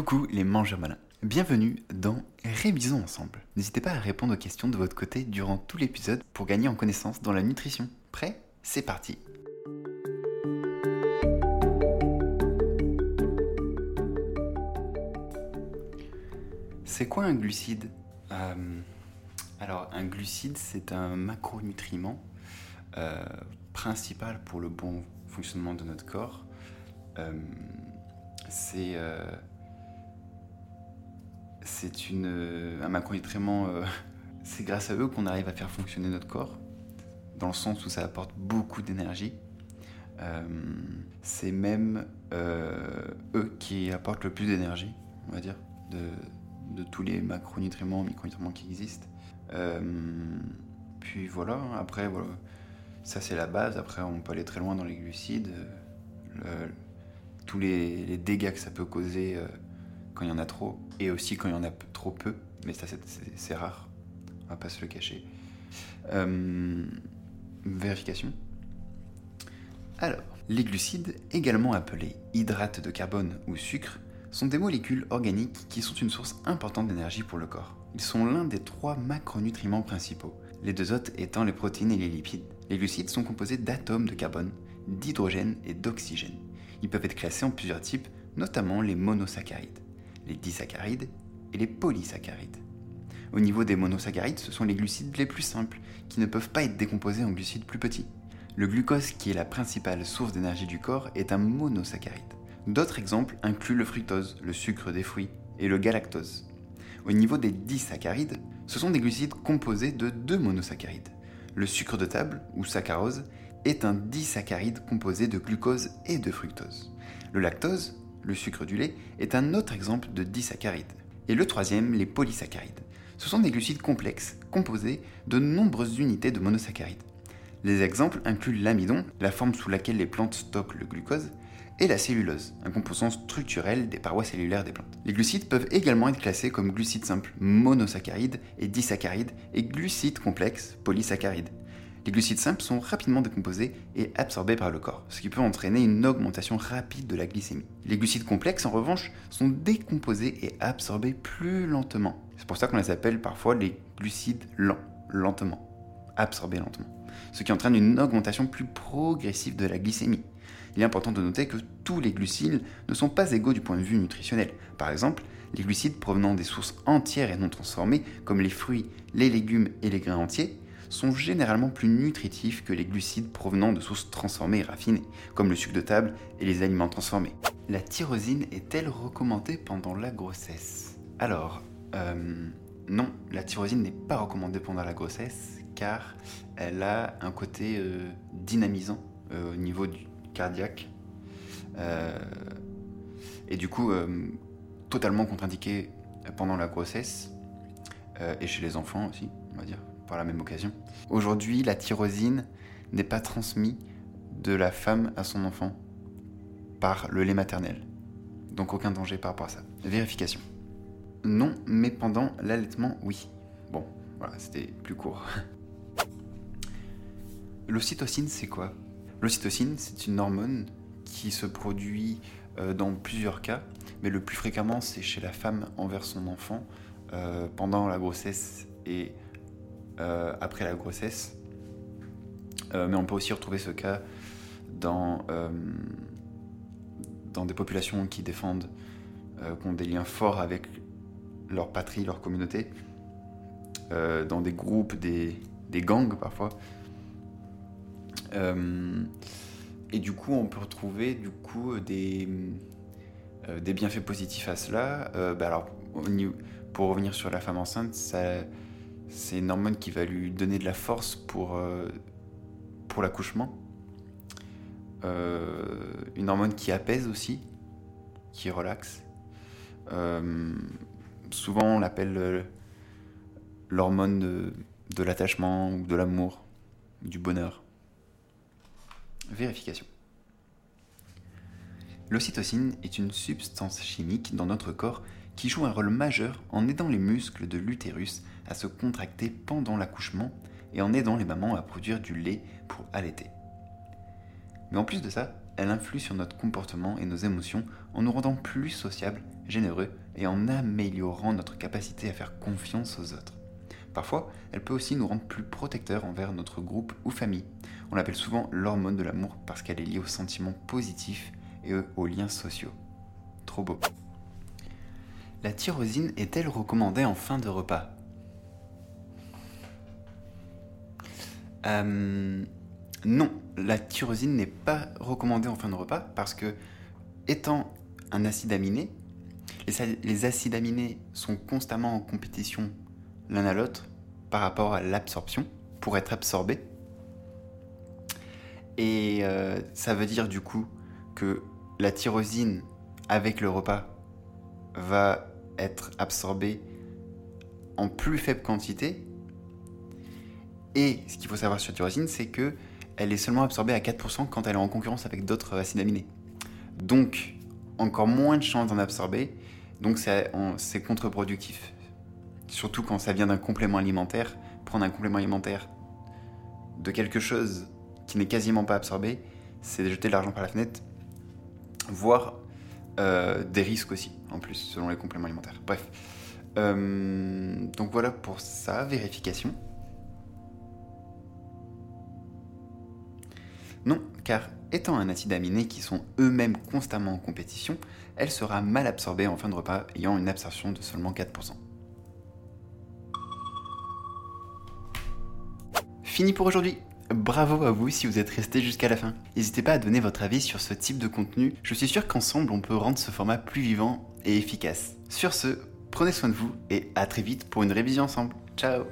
Coucou les mangeurs malins. Bienvenue dans Révisons ensemble. N'hésitez pas à répondre aux questions de votre côté durant tout l'épisode pour gagner en connaissance dans la nutrition. Prêt? C'est parti C'est quoi un glucide? Euh, Alors, un glucide, c'est un macronutriment euh, principal pour le bon fonctionnement de notre corps. Euh, c'est c'est une, euh, un macronutriment, euh, c'est grâce à eux qu'on arrive à faire fonctionner notre corps, dans le sens où ça apporte beaucoup d'énergie. Euh, c'est même eux qui apportent le plus d'énergie, on va dire, de, tous les macronutriments, micronutriments qui existent. Puis voilà, après, ça c'est la base. Après, on peut aller très loin dans les glucides, tous les, dégâts que ça peut causer quand il y en a trop, et aussi quand il y en a trop peu, mais ça c'est rare, on va pas se le cacher. Euh, vérification. Alors, les glucides, également appelés hydrates de carbone ou sucre, sont des molécules organiques qui sont une source importante d'énergie pour le corps. Ils sont l'un des trois macronutriments principaux, les deux autres étant les protéines et les lipides. Les glucides sont composés d'atomes de carbone, d'hydrogène et d'oxygène. Ils peuvent être classés en plusieurs types, notamment les monosaccharides, les disaccharides et les polysaccharides. Au niveau des monosaccharides, ce sont les glucides les plus simples, qui ne peuvent pas être décomposés en glucides plus petits. Le glucose, qui est la principale source d'énergie du corps, est un monosaccharide. D'autres exemples incluent le fructose, le sucre des fruits, et le galactose. Au niveau des disaccharides, ce sont des glucides composés de deux monosaccharides. Le sucre de table, ou saccharose, est un disaccharide composé de glucose et de fructose. Le lactose, le sucre du lait, est un autre exemple de disaccharide. Et le troisième, les polysaccharides. Ce sont des glucides complexes, composés de nombreuses unités de monosaccharides. Les exemples incluent l'amidon, la forme sous laquelle les plantes stockent le glucose, et la cellulose, un composant structurel des parois cellulaires des plantes. Les glucides peuvent également être classés comme glucides simples, monosaccharides et disaccharides, et glucides complexes, polysaccharides. Les glucides simples sont rapidement décomposés et absorbés par le corps, ce qui peut entraîner une augmentation rapide de la glycémie. Les glucides complexes, en revanche, sont décomposés et absorbés plus lentement. C'est pour ça qu'on les appelle parfois les glucides lents, lentement, absorbés lentement, ce qui entraîne une augmentation plus progressive de la glycémie. Il est important de noter que tous les glucides ne sont pas égaux du point de vue nutritionnel. Par exemple, les glucides provenant des sources entières et non transformées, comme les fruits, les légumes et les grains entiers, sont généralement plus nutritifs que les glucides provenant de sources transformées et raffinées, comme le sucre de table et les aliments transformés. La tyrosine est-elle recommandée pendant la grossesse? Alors, euh, non, la tyrosine n'est pas recommandée pendant la grossesse car elle a un côté euh, dynamisant euh, au niveau du cardiaque. Et du coup, totalement contre-indiquée pendant la grossesse et chez les enfants aussi, on va dire, la même occasion. Aujourd'hui, la tyrosine n'est pas transmise de la femme à son enfant par le lait maternel. Donc aucun danger par rapport à ça. Vérification. Non, mais pendant l'allaitement, oui. Bon, voilà, c'était plus court. L'ocytocine, c'est quoi? L'ocytocine, c'est une hormone qui se produit euh, dans plusieurs cas, mais le plus fréquemment, c'est chez la femme envers son enfant euh, pendant la grossesse et après la grossesse. Euh, mais on peut aussi retrouver ce cas dans, euh, dans des populations qui défendent, euh, qui ont des liens forts avec leur patrie, leur communauté, euh, dans des groupes, des, gangs parfois. Euh, et du coup, on peut retrouver du coup des, euh, des bienfaits positifs à cela. Euh, bah alors, pour revenir sur la femme enceinte, ça, c'est une hormone qui va lui donner de la force pour, euh, l'accouchement. Euh, une hormone qui apaise aussi, qui relaxe. Euh, souvent, on l'appelle l'hormone de, de l'attachement ou de l'amour, du bonheur. Vérification. L'ocytocine est une substance chimique dans notre corps qui joue un rôle majeur en aidant les muscles de l'utérus à se contracter pendant l'accouchement et en aidant les mamans à produire du lait pour allaiter. Mais en plus de ça, elle influe sur notre comportement et nos émotions en nous rendant plus sociables, généreux et en améliorant notre capacité à faire confiance aux autres. Parfois, elle peut aussi nous rendre plus protecteurs envers notre groupe ou famille. On l'appelle souvent l'hormone de l'amour parce qu'elle est liée aux sentiments positifs et aux liens sociaux. Trop beau. La tyrosine est-elle recommandée en fin de repas? Euh, Non, la tyrosine n'est pas recommandée en fin de repas parce que, étant un acide aminé, les, acides aminés sont constamment en compétition l'un à l'autre par rapport à l'absorption pour être absorbés. Et euh, ça veut dire du coup que la tyrosine avec le repas va être absorbée en plus faible quantité. Et ce qu'il faut savoir sur la tyrosine, c'est que elle est seulement absorbée à 4% quand elle est en concurrence avec d'autres acides aminés. Donc, encore moins de chances d'en absorber. Donc, c'est contre-productif. Surtout quand ça vient d'un complément alimentaire. Prendre un complément alimentaire de quelque chose qui n'est quasiment pas absorbé, c'est de jeter de l'argent par la fenêtre, voire euh, des risques aussi, en plus, selon les compléments alimentaires. Bref. Euh, donc voilà pour ça, vérification. Non, car étant un acide aminé qui sont eux-mêmes constamment en compétition, elle sera mal absorbée en fin de repas ayant une absorption de seulement 4%. Fini pour aujourd'hui Bravo à vous si vous êtes resté jusqu'à la fin. N'hésitez pas à donner votre avis sur ce type de contenu. Je suis sûr qu'ensemble on peut rendre ce format plus vivant et efficace. Sur ce, prenez soin de vous et à très vite pour une révision ensemble. Ciao